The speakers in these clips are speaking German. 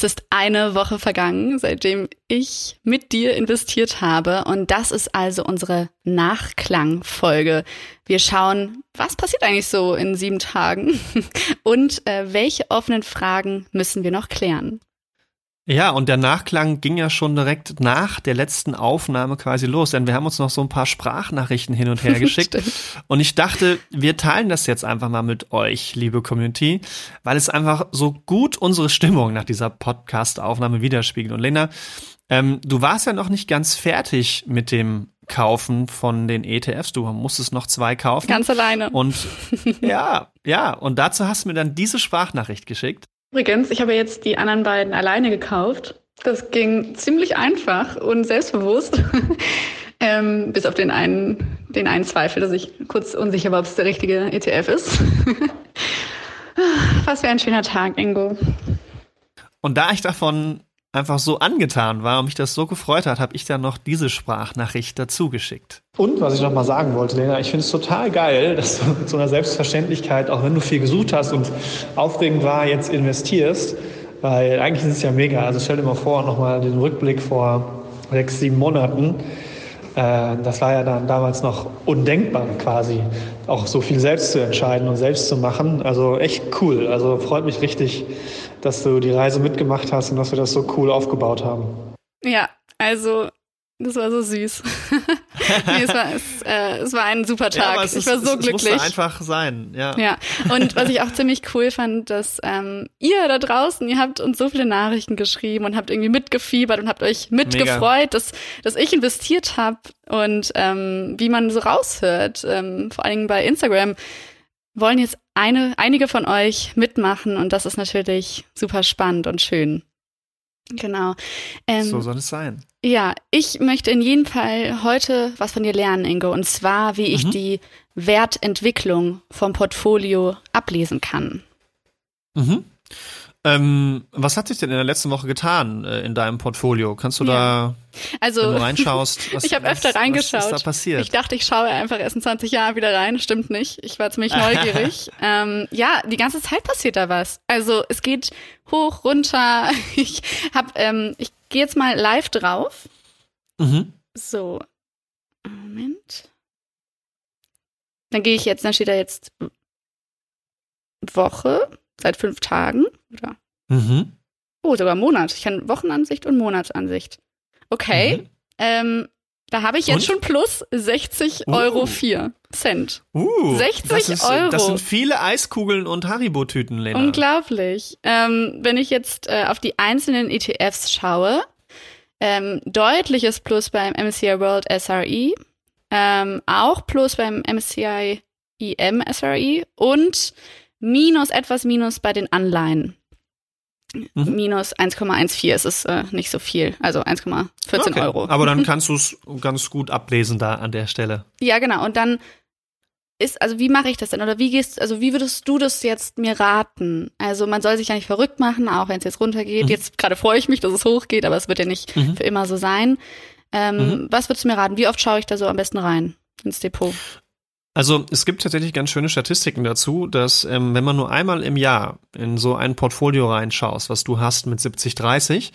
Es ist eine Woche vergangen, seitdem ich mit dir investiert habe. Und das ist also unsere Nachklangfolge. Wir schauen, was passiert eigentlich so in sieben Tagen und äh, welche offenen Fragen müssen wir noch klären. Ja, und der Nachklang ging ja schon direkt nach der letzten Aufnahme quasi los, denn wir haben uns noch so ein paar Sprachnachrichten hin und her geschickt. und ich dachte, wir teilen das jetzt einfach mal mit euch, liebe Community, weil es einfach so gut unsere Stimmung nach dieser Podcast-Aufnahme widerspiegelt. Und Lena, ähm, du warst ja noch nicht ganz fertig mit dem Kaufen von den ETFs. Du musstest noch zwei kaufen. Ganz alleine. Und ja, ja, und dazu hast du mir dann diese Sprachnachricht geschickt. Übrigens, ich habe jetzt die anderen beiden alleine gekauft. Das ging ziemlich einfach und selbstbewusst. ähm, bis auf den einen, den einen Zweifel, dass ich kurz unsicher war, ob es der richtige ETF ist. Was für ein schöner Tag, Ingo. Und da ich davon einfach so angetan war und mich das so gefreut hat, habe ich dann noch diese Sprachnachricht dazu geschickt. Und was ich noch mal sagen wollte, Lena, ich finde es total geil, dass du mit so einer Selbstverständlichkeit, auch wenn du viel gesucht hast und aufregend war, jetzt investierst. Weil eigentlich ist es ja mega. Also stell dir mal vor, nochmal den Rückblick vor sechs, sieben Monaten. Äh, das war ja dann damals noch undenkbar quasi, auch so viel selbst zu entscheiden und selbst zu machen. Also echt cool. Also freut mich richtig, dass du die Reise mitgemacht hast und dass wir das so cool aufgebaut haben. Ja, also das war so süß. nee, es, war, es, äh, es war ein super Tag. Ja, ich ist, war so es, glücklich. Es musste einfach sein, ja. Ja, und was ich auch ziemlich cool fand, dass ähm, ihr da draußen, ihr habt uns so viele Nachrichten geschrieben und habt irgendwie mitgefiebert und habt euch mitgefreut, dass, dass ich investiert habe und ähm, wie man so raushört, ähm, vor allen Dingen bei Instagram, wollen jetzt eine, einige von euch mitmachen und das ist natürlich super spannend und schön. Genau. Ähm, so soll es sein. Ja, ich möchte in jedem Fall heute was von dir lernen, Ingo, und zwar, wie ich mhm. die Wertentwicklung vom Portfolio ablesen kann. Mhm. Ähm, was hat sich denn in der letzten Woche getan äh, in deinem Portfolio? Kannst du ja. da, also, wenn du reinschaust, was, ich habe öfter reingeschaut. Was ist da passiert? Ich dachte, ich schaue einfach erst in 20 Jahren wieder rein. Stimmt nicht. Ich war ziemlich neugierig. ähm, ja, die ganze Zeit passiert da was. Also es geht hoch, runter. Ich hab, ähm, ich gehe jetzt mal live drauf. Mhm. So, Moment. Dann gehe ich jetzt, dann steht da jetzt Woche seit fünf Tagen. Oder? Mhm. Oh, sogar Monat. Ich kann Wochenansicht und Monatsansicht. Okay. Mhm. Ähm, da habe ich jetzt und? schon plus 60 uh. Euro 4 Cent. Uh, 60 das ist, Euro. Das sind viele Eiskugeln und Haribo-Tüten, Lena. Unglaublich. Ähm, wenn ich jetzt äh, auf die einzelnen ETFs schaue, ähm, deutliches Plus beim MSCI World SRE, ähm, auch Plus beim MSCI EM SRE und minus etwas minus bei den Anleihen. Mhm. Minus 1,14 ist es äh, nicht so viel, also 1,14 okay. Euro. Aber dann kannst du es ganz gut ablesen da an der Stelle. Ja, genau. Und dann ist, also wie mache ich das denn? Oder wie gehst, also wie würdest du das jetzt mir raten? Also man soll sich ja nicht verrückt machen, auch wenn es jetzt runtergeht. Mhm. Jetzt gerade freue ich mich, dass es hochgeht, aber es wird ja nicht mhm. für immer so sein. Ähm, mhm. Was würdest du mir raten? Wie oft schaue ich da so am besten rein ins Depot? Also es gibt tatsächlich ganz schöne Statistiken dazu, dass ähm, wenn man nur einmal im Jahr in so ein Portfolio reinschaust, was du hast mit 70-30,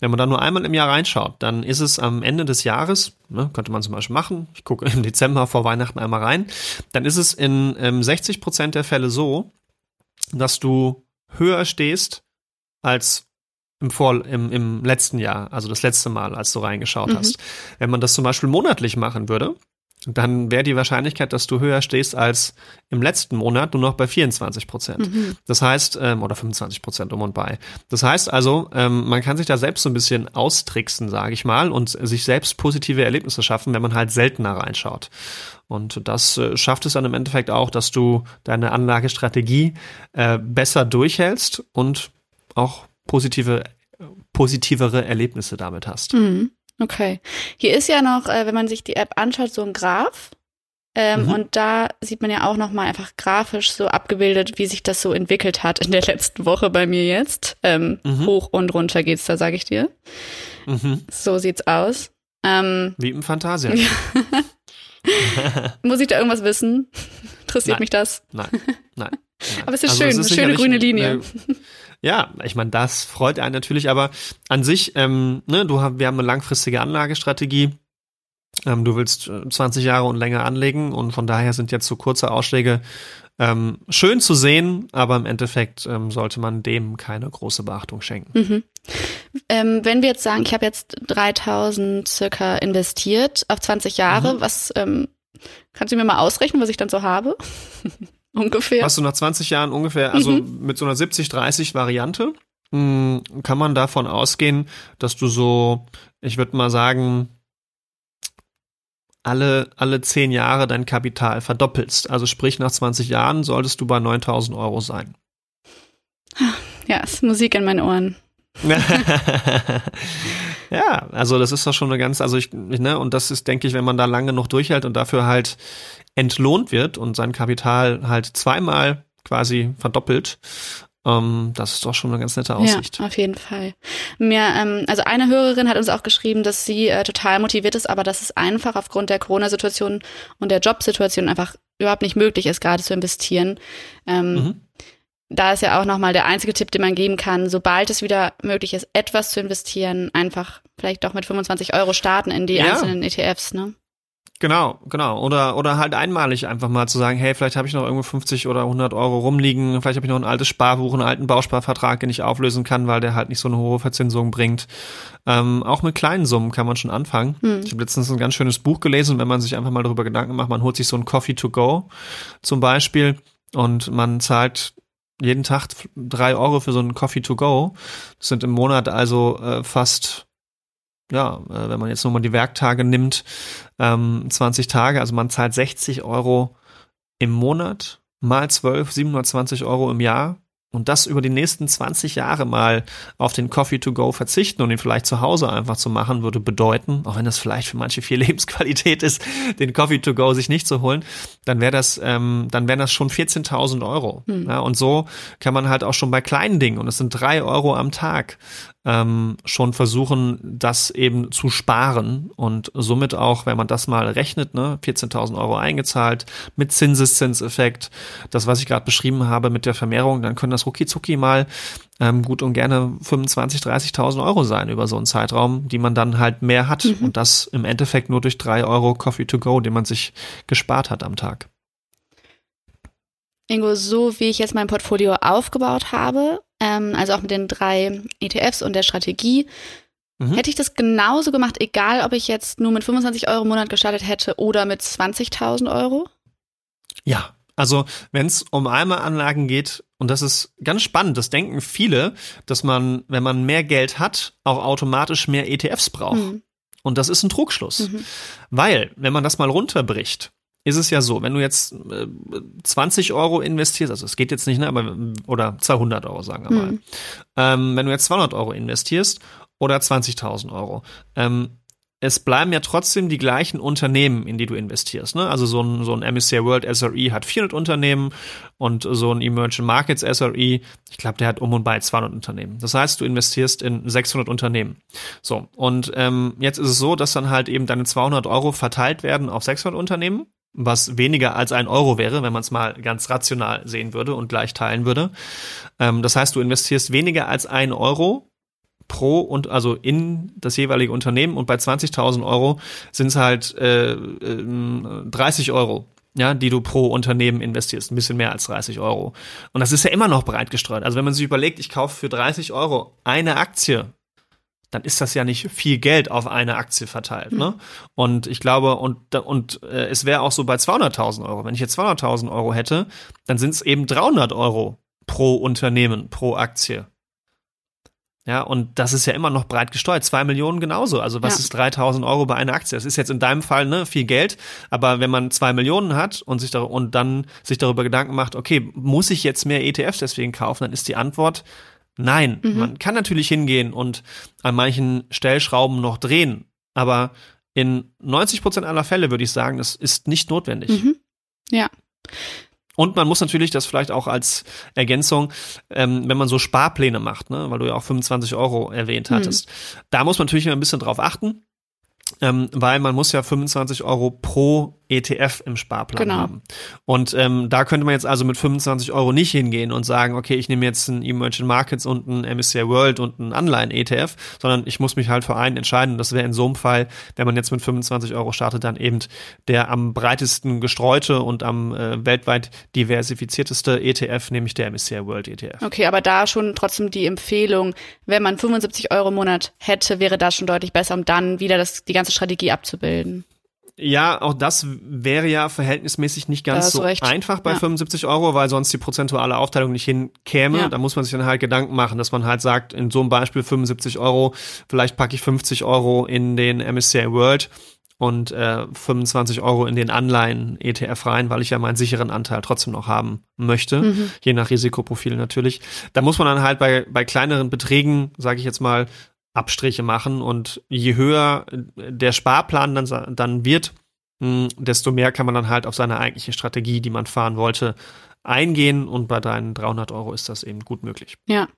wenn man da nur einmal im Jahr reinschaut, dann ist es am Ende des Jahres, ne, könnte man zum Beispiel machen, ich gucke im Dezember vor Weihnachten einmal rein, dann ist es in ähm, 60 Prozent der Fälle so, dass du höher stehst als im, Vor im, im letzten Jahr, also das letzte Mal, als du reingeschaut mhm. hast. Wenn man das zum Beispiel monatlich machen würde, dann wäre die Wahrscheinlichkeit, dass du höher stehst als im letzten Monat, nur noch bei 24 Prozent. Mhm. Das heißt, ähm, oder 25 Prozent um und bei. Das heißt also, ähm, man kann sich da selbst so ein bisschen austricksen, sage ich mal, und sich selbst positive Erlebnisse schaffen, wenn man halt seltener reinschaut. Und das äh, schafft es dann im Endeffekt auch, dass du deine Anlagestrategie äh, besser durchhältst und auch positive, positivere Erlebnisse damit hast. Mhm. Okay. Hier ist ja noch, äh, wenn man sich die App anschaut, so ein Graph. Ähm, mhm. Und da sieht man ja auch noch mal einfach grafisch so abgebildet, wie sich das so entwickelt hat in der letzten Woche bei mir jetzt. Ähm, mhm. Hoch und runter geht's da, sage ich dir. Mhm. So sieht's aus. Ähm, wie im Fantasia. Muss ich da irgendwas wissen? Interessiert nein. mich das? Nein, nein. nein. Aber es ist also schön, es ist eine schöne grüne Linie. Eine, ja, ich meine, das freut einen natürlich, aber an sich, ähm, ne, du wir haben eine langfristige Anlagestrategie. Ähm, du willst 20 äh, Jahre und länger anlegen und von daher sind jetzt so kurze Ausschläge ähm, schön zu sehen, aber im Endeffekt ähm, sollte man dem keine große Beachtung schenken. Mhm. Ähm, wenn wir jetzt sagen, ich habe jetzt 3000 circa investiert auf 20 Jahre, mhm. was ähm, kannst du mir mal ausrechnen, was ich dann so habe? ungefähr. Hast du nach 20 Jahren ungefähr, also mhm. mit so einer 70-30 Variante, mh, hm, kann man davon ausgehen, dass du so, ich würde mal sagen, alle, alle zehn Jahre dein Kapital verdoppelst. Also sprich, nach 20 Jahren solltest du bei 9000 Euro sein. Ja, ist Musik in meinen Ohren. ja, also das ist doch schon eine ganz, also ich, ne, und das ist, denke ich, wenn man da lange noch durchhält und dafür halt entlohnt wird und sein Kapital halt zweimal quasi verdoppelt, ähm, das ist doch schon eine ganz nette Aussicht. Ja, auf jeden Fall. Mir, ähm, also eine Hörerin hat uns auch geschrieben, dass sie äh, total motiviert ist, aber dass es einfach aufgrund der Corona-Situation und der Jobsituation einfach überhaupt nicht möglich ist, gerade zu investieren. Ähm, mhm. Da ist ja auch nochmal der einzige Tipp, den man geben kann, sobald es wieder möglich ist, etwas zu investieren, einfach vielleicht doch mit 25 Euro starten in die ja. einzelnen ETFs, ne? Genau, genau. Oder, oder halt einmalig einfach mal zu sagen, hey, vielleicht habe ich noch irgendwo 50 oder 100 Euro rumliegen, vielleicht habe ich noch ein altes Sparbuch, einen alten Bausparvertrag, den ich auflösen kann, weil der halt nicht so eine hohe Verzinsung bringt. Ähm, auch mit kleinen Summen kann man schon anfangen. Hm. Ich habe letztens ein ganz schönes Buch gelesen, wenn man sich einfach mal darüber Gedanken macht, man holt sich so ein Coffee to go zum Beispiel und man zahlt jeden Tag drei Euro für so einen Coffee to go. Das sind im Monat also äh, fast ja, äh, wenn man jetzt nur mal die Werktage nimmt, ähm, 20 Tage, also man zahlt 60 Euro im Monat mal 12, 720 Euro im Jahr und das über die nächsten 20 Jahre mal auf den Coffee to go verzichten und ihn vielleicht zu Hause einfach zu machen, würde bedeuten, auch wenn das vielleicht für manche viel Lebensqualität ist, den Coffee to go sich nicht zu holen, dann wäre das, ähm, dann wären das schon 14.000 Euro. Hm. Ja, und so kann man halt auch schon bei kleinen Dingen, und es sind drei Euro am Tag, ähm, schon versuchen, das eben zu sparen und somit auch, wenn man das mal rechnet, ne, 14.000 Euro eingezahlt mit Zinseszinseffekt, das, was ich gerade beschrieben habe mit der Vermehrung, dann können das rucki mal ähm, gut und gerne 25.000, 30.000 Euro sein über so einen Zeitraum, die man dann halt mehr hat mhm. und das im Endeffekt nur durch drei Euro Coffee to go, den man sich gespart hat am Tag. Ingo, so wie ich jetzt mein Portfolio aufgebaut habe, ähm, also auch mit den drei ETFs und der Strategie, mhm. hätte ich das genauso gemacht, egal ob ich jetzt nur mit 25 Euro im Monat gestartet hätte oder mit 20.000 Euro? Ja, also wenn es um Eimeranlagen geht, und das ist ganz spannend, das denken viele, dass man, wenn man mehr Geld hat, auch automatisch mehr ETFs braucht. Mhm. Und das ist ein Trugschluss. Mhm. Weil, wenn man das mal runterbricht, ist es ja so, wenn du jetzt äh, 20 Euro investierst, also es geht jetzt nicht, ne, aber, oder 200 Euro sagen wir mal, mhm. ähm, wenn du jetzt 200 Euro investierst oder 20.000 Euro, ähm, es bleiben ja trotzdem die gleichen Unternehmen, in die du investierst. Ne? Also so ein, so ein MSCI World SRE hat 400 Unternehmen und so ein Emerging Markets SRE, ich glaube, der hat um und bei 200 Unternehmen. Das heißt, du investierst in 600 Unternehmen. So, und ähm, jetzt ist es so, dass dann halt eben deine 200 Euro verteilt werden auf 600 Unternehmen was weniger als ein Euro wäre, wenn man es mal ganz rational sehen würde und gleich teilen würde. Ähm, das heißt, du investierst weniger als ein Euro pro und also in das jeweilige Unternehmen und bei 20.000 Euro sind es halt äh, äh, 30 Euro ja, die du pro Unternehmen investierst, ein bisschen mehr als 30 Euro. Und das ist ja immer noch breit gestreut. Also wenn man sich überlegt, ich kaufe für 30 Euro eine Aktie dann ist das ja nicht viel Geld auf eine Aktie verteilt. Ne? Und ich glaube, und, und äh, es wäre auch so bei 200.000 Euro. Wenn ich jetzt 200.000 Euro hätte, dann sind es eben 300 Euro pro Unternehmen, pro Aktie. Ja, und das ist ja immer noch breit gesteuert. Zwei Millionen genauso. Also was ja. ist 3000 Euro bei einer Aktie? Das ist jetzt in deinem Fall ne, viel Geld. Aber wenn man zwei Millionen hat und sich da, und dann sich darüber Gedanken macht, okay, muss ich jetzt mehr ETFs deswegen kaufen? Dann ist die Antwort, Nein, mhm. man kann natürlich hingehen und an manchen Stellschrauben noch drehen. Aber in 90 Prozent aller Fälle würde ich sagen, das ist nicht notwendig. Mhm. Ja. Und man muss natürlich das vielleicht auch als Ergänzung, ähm, wenn man so Sparpläne macht, ne, weil du ja auch 25 Euro erwähnt hattest, mhm. da muss man natürlich immer ein bisschen drauf achten, ähm, weil man muss ja 25 Euro pro ETF im Sparplan genau. haben. Und ähm, da könnte man jetzt also mit 25 Euro nicht hingehen und sagen, okay, ich nehme jetzt ein Emerging Markets und ein MSCI World und ein Anleihen-ETF, sondern ich muss mich halt für einen entscheiden. Das wäre in so einem Fall, wenn man jetzt mit 25 Euro startet, dann eben der am breitesten gestreute und am äh, weltweit diversifizierteste ETF, nämlich der MSCI World ETF. Okay, aber da schon trotzdem die Empfehlung, wenn man 75 Euro im Monat hätte, wäre das schon deutlich besser, um dann wieder das, die ganze Strategie abzubilden. Ja, auch das wäre ja verhältnismäßig nicht ganz so recht. einfach bei ja. 75 Euro, weil sonst die prozentuale Aufteilung nicht hinkäme. Ja. Da muss man sich dann halt Gedanken machen, dass man halt sagt, in so einem Beispiel 75 Euro, vielleicht packe ich 50 Euro in den MSCI World und äh, 25 Euro in den Anleihen-ETF rein, weil ich ja meinen sicheren Anteil trotzdem noch haben möchte, mhm. je nach Risikoprofil natürlich. Da muss man dann halt bei, bei kleineren Beträgen, sage ich jetzt mal, Abstriche machen und je höher der Sparplan dann, dann wird, hm, desto mehr kann man dann halt auf seine eigentliche Strategie, die man fahren wollte, eingehen und bei deinen 300 Euro ist das eben gut möglich. Ja.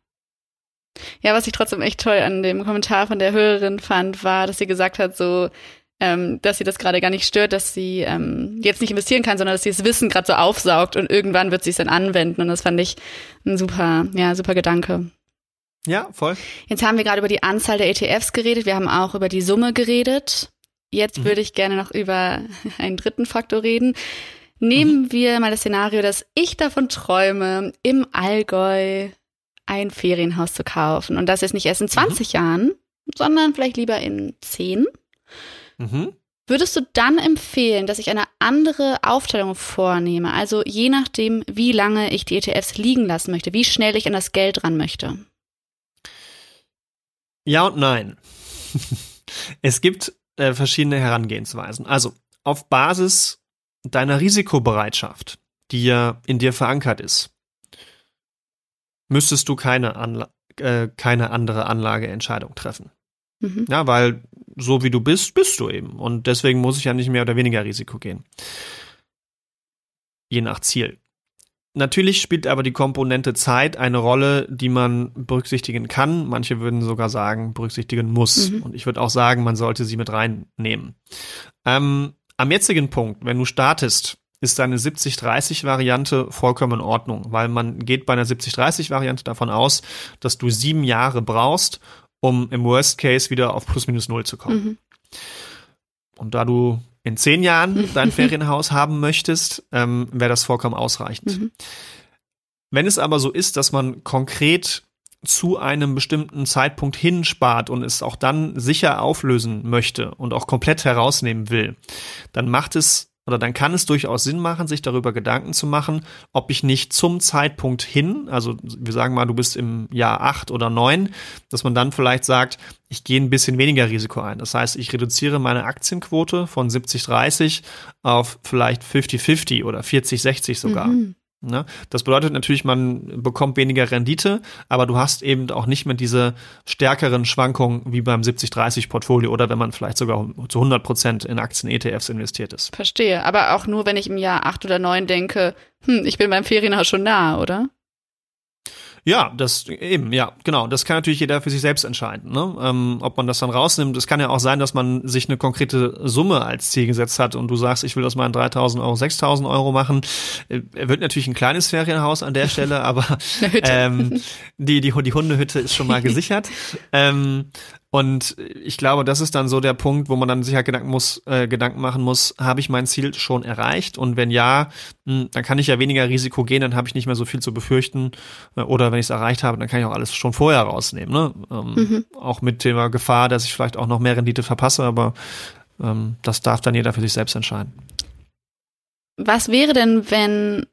Ja, was ich trotzdem echt toll an dem Kommentar von der Hörerin fand, war, dass sie gesagt hat, so, ähm, dass sie das gerade gar nicht stört, dass sie ähm, jetzt nicht investieren kann, sondern dass sie das Wissen gerade so aufsaugt und irgendwann wird sie es dann anwenden. Und das fand ich ein super, ja, super Gedanke. Ja, voll. Jetzt haben wir gerade über die Anzahl der ETFs geredet, wir haben auch über die Summe geredet. Jetzt mhm. würde ich gerne noch über einen dritten Faktor reden. Nehmen mhm. wir mal das Szenario, dass ich davon träume, im Allgäu ein Ferienhaus zu kaufen. Und das ist nicht erst in 20 mhm. Jahren, sondern vielleicht lieber in 10. Mhm. Würdest du dann empfehlen, dass ich eine andere Aufteilung vornehme? Also je nachdem, wie lange ich die ETFs liegen lassen möchte, wie schnell ich an das Geld ran möchte? Ja und nein. es gibt äh, verschiedene Herangehensweisen. Also auf Basis deiner Risikobereitschaft, die ja in dir verankert ist, müsstest du keine, Anla äh, keine andere Anlageentscheidung treffen. Mhm. Ja, weil so wie du bist, bist du eben. Und deswegen muss ich ja nicht mehr oder weniger Risiko gehen. Je nach Ziel. Natürlich spielt aber die Komponente Zeit eine Rolle, die man berücksichtigen kann. Manche würden sogar sagen, berücksichtigen muss. Mhm. Und ich würde auch sagen, man sollte sie mit reinnehmen. Ähm, am jetzigen Punkt, wenn du startest, ist deine 70-30-Variante vollkommen in Ordnung, weil man geht bei einer 70-30-Variante davon aus, dass du sieben Jahre brauchst, um im Worst Case wieder auf plus minus null zu kommen. Mhm. Und da du in zehn Jahren dein Ferienhaus haben möchtest, ähm, wäre das vollkommen ausreichend. Mhm. Wenn es aber so ist, dass man konkret zu einem bestimmten Zeitpunkt hinspart und es auch dann sicher auflösen möchte und auch komplett herausnehmen will, dann macht es oder dann kann es durchaus Sinn machen, sich darüber Gedanken zu machen, ob ich nicht zum Zeitpunkt hin, also wir sagen mal, du bist im Jahr acht oder neun, dass man dann vielleicht sagt, ich gehe ein bisschen weniger Risiko ein. Das heißt, ich reduziere meine Aktienquote von 70-30 auf vielleicht 50-50 oder 40-60 sogar. Mhm. Ne? Das bedeutet natürlich, man bekommt weniger Rendite, aber du hast eben auch nicht mehr diese stärkeren Schwankungen wie beim 70-30-Portfolio oder wenn man vielleicht sogar zu 100 Prozent in Aktien-ETFs investiert ist. Verstehe, aber auch nur, wenn ich im Jahr acht oder neun denke, hm, ich bin beim Ferienhaus schon nah, oder? Ja, das eben, ja, genau. Das kann natürlich jeder für sich selbst entscheiden, ne? ähm, ob man das dann rausnimmt. Es kann ja auch sein, dass man sich eine konkrete Summe als Ziel gesetzt hat und du sagst, ich will aus meinen 3.000 Euro 6.000 Euro machen. Er äh, wird natürlich ein kleines Ferienhaus an der Stelle, aber ähm, die, die, die Hundehütte ist schon mal gesichert. ähm, und ich glaube, das ist dann so der Punkt, wo man dann sich halt Gedanken, muss, äh, Gedanken machen muss, habe ich mein Ziel schon erreicht? Und wenn ja, mh, hm, dann kann ich ja weniger Risiko gehen, dann habe ich nicht mehr so viel zu befürchten. Äh, oder wenn ich es erreicht habe, dann kann ich auch alles schon vorher rausnehmen. Ne? Ähm, mhm. Auch mit der Gefahr, dass ich vielleicht auch noch mehr Rendite verpasse, aber ähm, das darf dann jeder für sich selbst entscheiden. Was wäre denn, wenn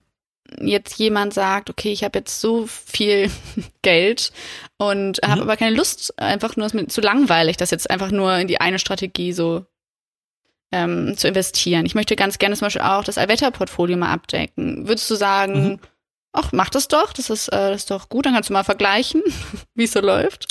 jetzt jemand sagt, okay, ich habe jetzt so viel Geld und mhm. habe aber keine Lust, einfach nur ist mir zu langweilig, das jetzt einfach nur in die eine Strategie so ähm, zu investieren. Ich möchte ganz gerne zum Beispiel auch das Allwetterportfolio mal abdecken. Würdest du sagen, mhm. ach, mach das doch, das ist, äh, das ist doch gut, dann kannst du mal vergleichen, wie es so läuft?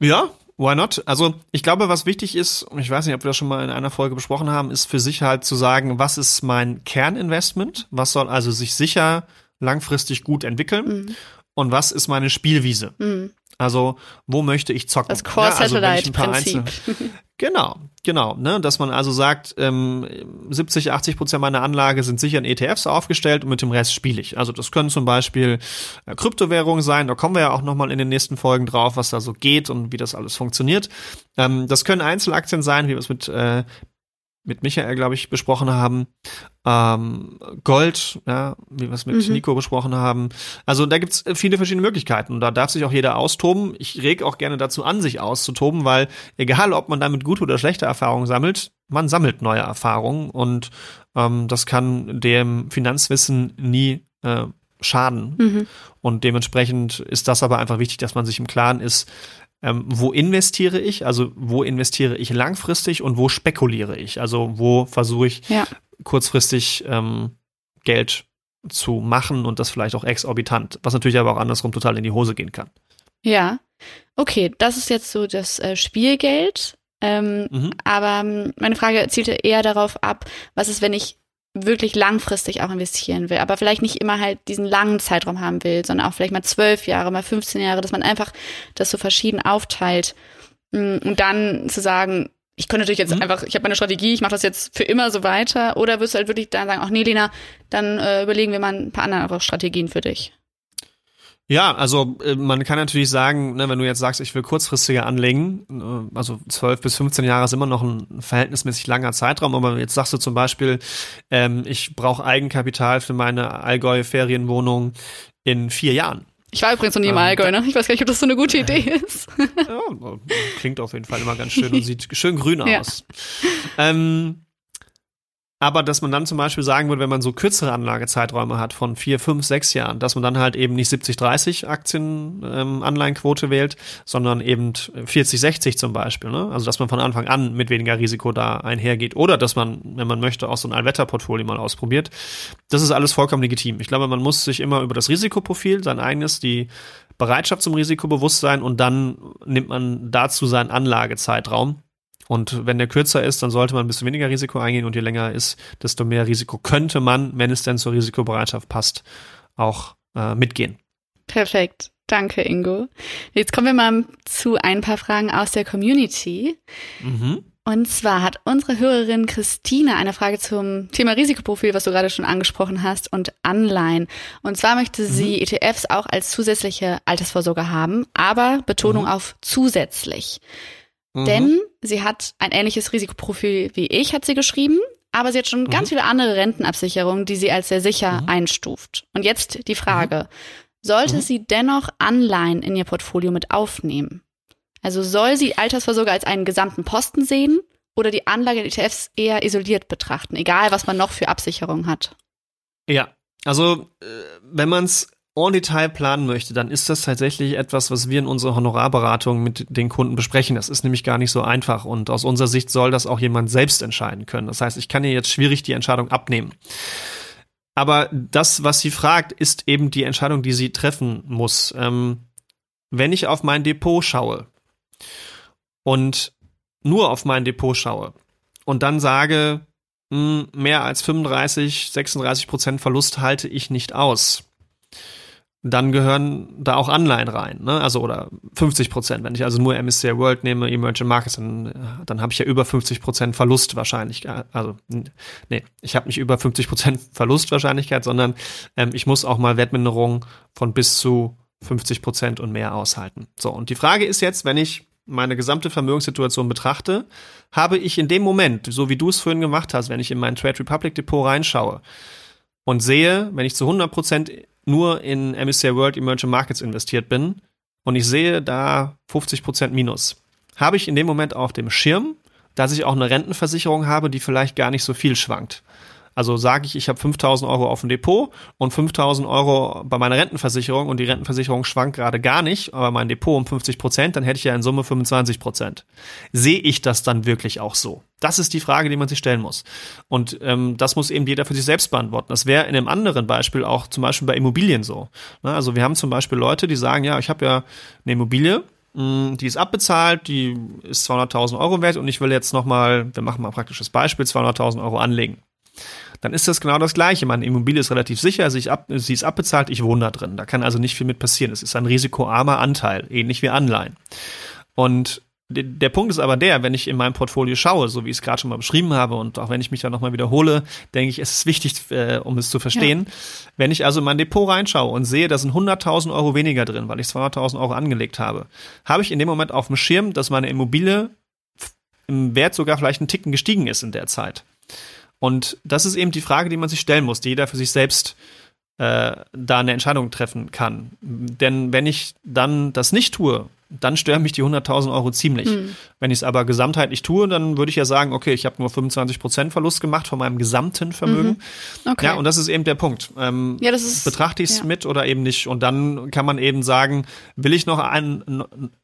Ja, Why not? Also ich glaube, was wichtig ist, und ich weiß nicht, ob wir das schon mal in einer Folge besprochen haben, ist für sich halt zu sagen, was ist mein Kerninvestment? Was soll also sich sicher langfristig gut entwickeln? Mhm. Und was ist meine Spielwiese? Mhm. Also, wo möchte ich zocken? Das Core Satellite ja, also, Genau, genau. Ne? Dass man also sagt, ähm, 70, 80 Prozent meiner Anlage sind sicher in ETFs aufgestellt und mit dem Rest spiele ich. Also das können zum Beispiel äh, Kryptowährungen sein. Da kommen wir ja auch noch mal in den nächsten Folgen drauf, was da so geht und wie das alles funktioniert. Ähm, das können Einzelaktien sein, wie wir es mit äh, mit Michael, glaube ich, besprochen haben. Ähm, Gold, ja, wie wir es mit mhm. Nico besprochen haben. Also da gibt's viele verschiedene Möglichkeiten und da darf sich auch jeder austoben. Ich reg auch gerne dazu an, sich auszutoben, weil egal, ob man damit gute oder schlechte Erfahrungen sammelt, man sammelt neue Erfahrungen und ähm, das kann dem Finanzwissen nie äh, schaden. Mhm. Und dementsprechend ist das aber einfach wichtig, dass man sich im Klaren ist, ähm, wo investiere ich, also wo investiere ich langfristig und wo spekuliere ich, also wo versuche ich ja. kurzfristig ähm, Geld zu machen und das vielleicht auch exorbitant, was natürlich aber auch andersrum total in die Hose gehen kann. Ja, okay, das ist jetzt so das äh, Spielgeld. Ähm, mhm. Aber ähm, meine Frage zielte eher darauf ab, was ist, wenn ich wirklich langfristig auch investieren will, aber vielleicht nicht immer halt diesen langen Zeitraum haben will, sondern auch vielleicht mal zwölf Jahre, mal 15 Jahre, dass man einfach das so verschieden aufteilt mm, und dann zu sagen, ich könnte natürlich jetzt mhm. einfach, ich habe meine Strategie, ich mache das jetzt für immer so weiter, oder wirst du halt wirklich dann sagen, ach nee, Lena, dann äh, überlegen wir mal ein paar andere Strategien für dich. Ja, also äh, man kann natürlich sagen, ne, wenn du jetzt sagst, ich will kurzfristiger anlegen, äh, also 12 bis 15 Jahre ist immer noch ein verhältnismäßig langer Zeitraum, aber jetzt sagst du zum Beispiel, ähm, ich brauche Eigenkapital für meine Allgäu-Ferienwohnung in vier Jahren. Ich war übrigens noch nie im ähm, Allgäu, ne? Ich weiß gar nicht, ob das so eine gute Idee ist. ja, klingt auf jeden Fall immer ganz schön und sieht schön grün aus. Ja. Ähm, aber dass man dann zum Beispiel sagen würde, wenn man so kürzere Anlagezeiträume hat von vier, fünf, sechs Jahren, dass man dann halt eben nicht 70-30 Aktien-Anleihenquote ähm, wählt, sondern eben 40-60 zum Beispiel. Ne? Also dass man von Anfang an mit weniger Risiko da einhergeht. Oder dass man, wenn man möchte, auch so ein Allwetterportfolio mal ausprobiert. Das ist alles vollkommen legitim. Ich glaube, man muss sich immer über das Risikoprofil, sein eigenes, die Bereitschaft zum Risikobewusstsein und dann nimmt man dazu seinen Anlagezeitraum und wenn der kürzer ist, dann sollte man ein bisschen weniger Risiko eingehen und je länger ist, desto mehr Risiko könnte man, wenn es denn zur Risikobereitschaft passt, auch äh, mitgehen. Perfekt. Danke, Ingo. Jetzt kommen wir mal zu ein paar Fragen aus der Community. Mhm. Und zwar hat unsere Hörerin Christine eine Frage zum Thema Risikoprofil, was du gerade schon angesprochen hast, und Anleihen. Und zwar möchte sie mhm. ETFs auch als zusätzliche Altersvorsorge haben, aber Betonung mhm. auf zusätzlich. Mhm. Denn sie hat ein ähnliches Risikoprofil wie ich, hat sie geschrieben. Aber sie hat schon mhm. ganz viele andere Rentenabsicherungen, die sie als sehr sicher mhm. einstuft. Und jetzt die Frage, mhm. sollte mhm. sie dennoch Anleihen in ihr Portfolio mit aufnehmen? Also soll sie Altersvorsorge als einen gesamten Posten sehen oder die Anlage in ETFs eher isoliert betrachten, egal was man noch für Absicherung hat? Ja, also äh, wenn man es en Detail planen möchte, dann ist das tatsächlich etwas, was wir in unserer Honorarberatung mit den Kunden besprechen. Das ist nämlich gar nicht so einfach und aus unserer Sicht soll das auch jemand selbst entscheiden können. Das heißt, ich kann ihr jetzt schwierig die Entscheidung abnehmen. Aber das, was sie fragt, ist eben die Entscheidung, die sie treffen muss. Ähm, wenn ich auf mein Depot schaue und nur auf mein Depot schaue und dann sage, mh, hm, mehr als 35, 36 Prozent Verlust halte ich nicht aus, dann gehören da auch Anleihen rein, ne? Also oder 50 Prozent. Wenn ich also nur MSCI World nehme, Emerging Markets, dann, dann habe ich ja über 50 Prozent Verlustwahrscheinlichkeit. Also nee, ich habe nicht über 50 Prozent Verlustwahrscheinlichkeit, sondern ähm, ich muss auch mal Wertminderung von bis zu 50 Prozent und mehr aushalten. So und die Frage ist jetzt, wenn ich meine gesamte Vermögenssituation betrachte, habe ich in dem Moment, so wie du es vorhin gemacht hast, wenn ich in mein Trade Republic Depot reinschaue und sehe, wenn ich zu 100 Prozent nur in MSCI World Emerging Markets investiert bin und ich sehe da 50% Minus, habe ich in dem Moment auf dem Schirm, dass ich auch eine Rentenversicherung habe, die vielleicht gar nicht so viel schwankt. Also sage ich, ich habe 5000 Euro auf dem Depot und 5000 Euro bei meiner Rentenversicherung und die Rentenversicherung schwankt gerade gar nicht, aber mein Depot um 50 Prozent, dann hätte ich ja in Summe 25 Prozent. Sehe ich das dann wirklich auch so? Das ist die Frage, die man sich stellen muss. Und ähm, das muss eben jeder für sich selbst beantworten. Das wäre in einem anderen Beispiel auch zum Beispiel bei Immobilien so. Na, also wir haben zum Beispiel Leute, die sagen, ja, ich habe ja eine Immobilie, mh, die ist abbezahlt, die ist 200.000 Euro wert und ich will jetzt nochmal, wir machen mal ein praktisches Beispiel, 200.000 Euro anlegen. Dann ist das genau das Gleiche. Meine Immobilie ist relativ sicher, sie ist, ab, sie ist abbezahlt, ich wohne da drin. Da kann also nicht viel mit passieren. Es ist ein risikoarmer Anteil, ähnlich wie Anleihen. Und der Punkt ist aber der, wenn ich in meinem Portfolio schaue, so wie ich es gerade schon mal beschrieben habe und auch wenn ich mich da nochmal wiederhole, denke ich, es ist wichtig, äh, um es zu verstehen. Ja. Wenn ich also in mein Depot reinschaue und sehe, da sind 100.000 Euro weniger drin, weil ich 200.000 Euro angelegt habe, habe ich in dem Moment auf dem Schirm, dass meine Immobilie im Wert sogar vielleicht einen Ticken gestiegen ist in der Zeit. Und das ist eben die Frage, die man sich stellen muss, die jeder für sich selbst äh, da eine Entscheidung treffen kann. Denn wenn ich dann das nicht tue, dann stören mich die 100.000 Euro ziemlich. Mhm. Wenn ich es aber gesamtheitlich tue, dann würde ich ja sagen, okay, ich habe nur 25% Verlust gemacht von meinem gesamten Vermögen. Mhm. Okay. Ja, und das ist eben der Punkt. Ähm, ja, ist, betrachte ich es ja. mit oder eben nicht? Und dann kann man eben sagen, will ich noch, ein,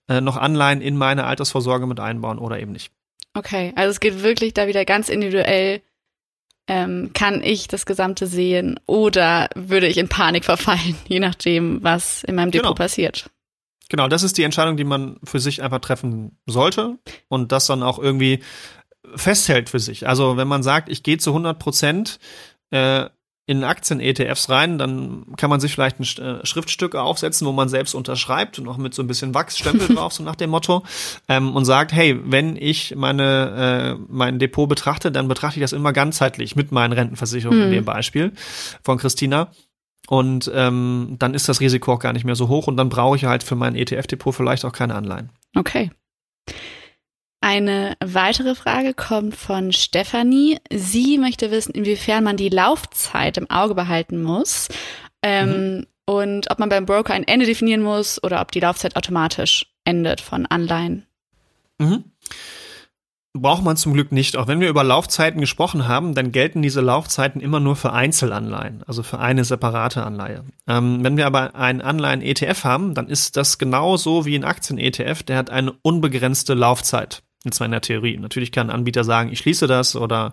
äh, noch Anleihen in meine Altersvorsorge mit einbauen oder eben nicht. Okay, also es geht wirklich da wieder ganz individuell ähm, kann ich das Gesamte sehen oder würde ich in Panik verfallen, je nachdem, was in meinem Depot genau. passiert. Genau, das ist die Entscheidung, die man für sich einfach treffen sollte und das dann auch irgendwie festhält für sich. Also wenn man sagt, ich gehe zu 100 Prozent äh, in Aktien-ETFs rein, dann kann man sich vielleicht ein äh, Schriftstück aufsetzen, wo man selbst unterschreibt und auch mit so ein bisschen Wachsstempel drauf, so nach dem Motto, ähm, und sagt, hey, wenn ich meine äh, mein Depot betrachte, dann betrachte ich das immer ganzheitlich mit meinen Rentenversicherungen hm. in dem Beispiel von Christina. Und ähm, dann ist das Risiko auch gar nicht mehr so hoch und dann brauche ich halt für mein ETF-Depot vielleicht auch keine Anleihen. Okay. Eine weitere Frage kommt von Stefanie. Sie möchte wissen, inwiefern man die Laufzeit im Auge behalten muss ähm, mhm. und ob man beim Broker ein Ende definieren muss oder ob die Laufzeit automatisch endet von Anleihen. Mhm braucht man zum Glück nicht. Auch wenn wir über Laufzeiten gesprochen haben, dann gelten diese Laufzeiten immer nur für Einzelanleihen, also für eine separate Anleihe. Ähm, wenn wir aber einen Anleihen-ETF haben, dann ist das genauso wie ein Aktien-ETF, der hat eine unbegrenzte Laufzeit. Jetzt mal in der Theorie. Natürlich kann ein Anbieter sagen, ich schließe das oder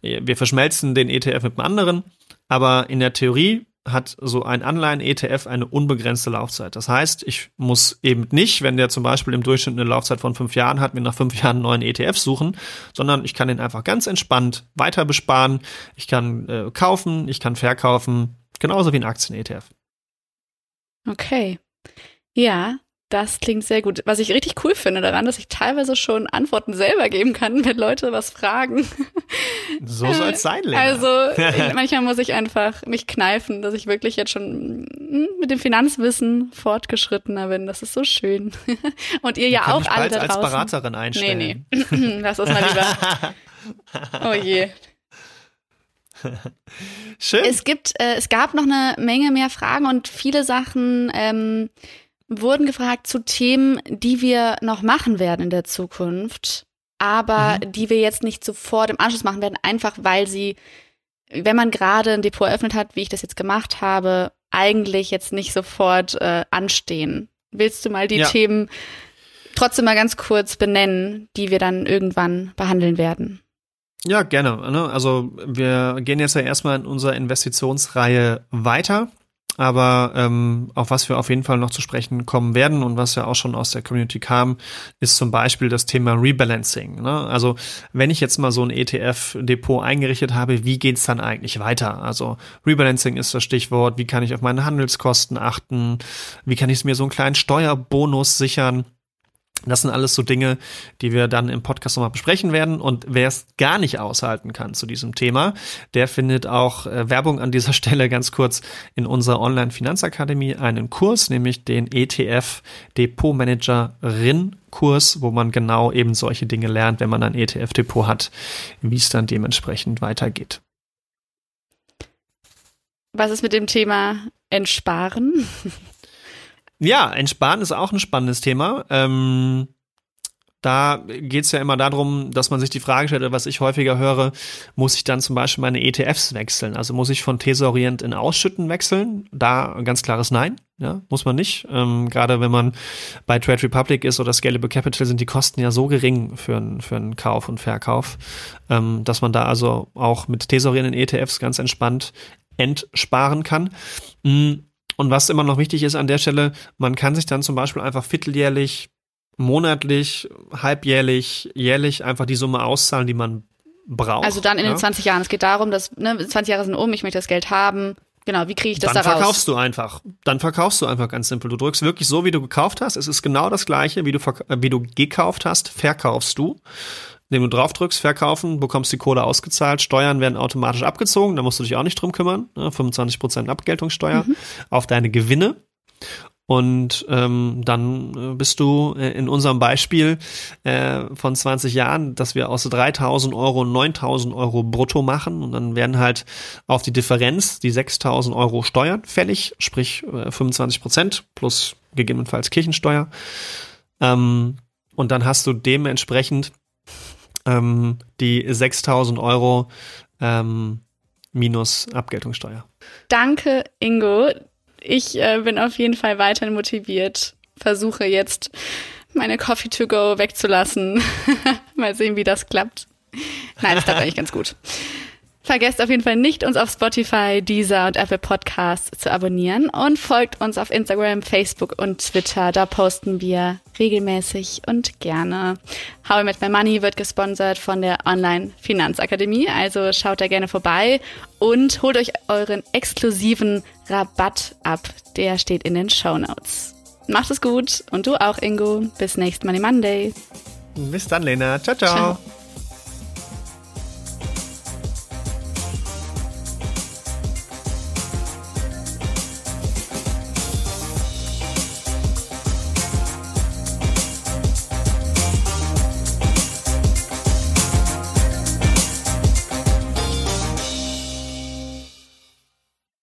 wir verschmelzen den ETF mit einem anderen. Aber in der Theorie hat so ein Anleihen-ETF eine unbegrenzte Laufzeit. Das heißt, ich muss eben nicht, wenn der zum Beispiel im Durchschnitt eine Laufzeit von fünf Jahren hat, mir nach fünf Jahren einen neuen ETF suchen, sondern ich kann den einfach ganz entspannt weiter besparen. Ich kann äh, kaufen, ich kann verkaufen, genauso wie ein Aktien-ETF. Okay. Ja, das klingt sehr gut. Was ich richtig cool finde daran, dass ich teilweise schon Antworten selber geben kann, wenn Leute was fragen. So soll es sein, Lena. Also ich, manchmal muss ich einfach mich kneifen, dass ich wirklich jetzt schon hm, mit dem Finanzwissen fortgeschrittener bin. Das ist so schön. Und ihr ja auch alle da draußen. als Beraterin einstellen. Nee, nee. Lass das mal lieber. Oh je. Schön. Es gibt, äh, es gab noch eine Menge mehr Fragen und viele Sachen, ähm, wurden gefragt zu Themen, die wir noch machen werden in der Zukunft, aber mhm. die wir jetzt nicht sofort im Anschluss machen werden, einfach weil sie, wenn man gerade ein Depot eröffnet hat, wie ich das jetzt gemacht habe, eigentlich jetzt nicht sofort äh, anstehen. Willst du mal die ja. Themen trotzdem mal ganz kurz benennen, die wir dann irgendwann behandeln werden? Ja, gerne. Ne? Also wir gehen jetzt ja erstmal in unserer Investitionsreihe weiter. Aber ähm, auf was wir auf jeden Fall noch zu sprechen kommen werden und was ja auch schon aus der Community kam, ist zum Beispiel das Thema Rebalancing. Ne? Also wenn ich jetzt mal so ein ETF-Depot eingerichtet habe, wie geht's dann eigentlich weiter? Also Rebalancing ist das Stichwort. Wie kann ich auf meine Handelskosten achten? Wie kann ich mir so einen kleinen Steuerbonus sichern? Das sind alles so Dinge, die wir dann im Podcast nochmal besprechen werden. Und wer es gar nicht aushalten kann zu diesem Thema, der findet auch äh, Werbung an dieser Stelle ganz kurz in unserer Online-Finanzakademie einen Kurs, nämlich den ETF Depot Managerin Kurs, wo man genau eben solche Dinge lernt, wenn man ein ETF-Depot hat, wie es dann dementsprechend weitergeht. Was ist mit dem Thema Entsparen? Ja, Entsparen ist auch ein spannendes Thema. Ähm, da geht es ja immer darum, dass man sich die Frage stellt, was ich häufiger höre, muss ich dann zum Beispiel meine ETFs wechseln? Also muss ich von Tesorient in Ausschütten wechseln? Da ein ganz klares Nein, ja, muss man nicht. Ähm, Gerade wenn man bei Trade Republic ist oder Scalable Capital sind die Kosten ja so gering für, für einen Kauf und Verkauf, ähm, dass man da also auch mit Tesorient in ETFs ganz entspannt entsparen kann. Mhm und was immer noch wichtig ist an der Stelle, man kann sich dann zum Beispiel einfach vierteljährlich monatlich, halbjährlich, jährlich einfach die Summe auszahlen, die man braucht. Also dann in ja? den 20 Jahren. Es geht darum, dass ne, 20 Jahre sind um, ich möchte das Geld haben. Genau, wie kriege ich das dann da raus? verkaufst du einfach. Dann verkaufst du einfach ganz simpel. Du drückst wirklich so, wie du gekauft hast. Es ist genau das gleiche, wie du, wie du gekauft hast, verkaufst du. Indem du drauf drückst, verkaufen, bekommst die Kohle ausgezahlt, Steuern werden automatisch abgezogen, da musst du dich auch nicht drum kümmern. Ne? 25% Abgeltungssteuer mhm. auf deine Gewinne. Und ähm, dann äh, bist du äh, in unserem Beispiel äh, von 20 Jahren, dass wir aus 3.000 Euro 9.000 Euro brutto machen und dann werden halt auf die Differenz die 6.000 Euro Steuern fällig, sprich äh, 25 Prozent plus gegebenenfalls Kirchensteuer. Ähm, und dann hast du dementsprechend ähm, die 6.000 Euro ähm, minus Abgeltungssteuer. Danke, Ingo ich äh, bin auf jeden Fall weiterhin motiviert, versuche jetzt meine Coffee to go wegzulassen. Mal sehen, wie das klappt. Nein, das klappt eigentlich ganz gut. Vergesst auf jeden Fall nicht, uns auf Spotify, Deezer und Apple Podcasts zu abonnieren und folgt uns auf Instagram, Facebook und Twitter. Da posten wir regelmäßig und gerne. How I Met My Money wird gesponsert von der Online Finanzakademie, also schaut da gerne vorbei und holt euch euren exklusiven Rabatt ab. Der steht in den Show Notes. Macht es gut und du auch, Ingo. Bis nächsten Money Monday. Bis dann, Lena. ciao. ciao. ciao.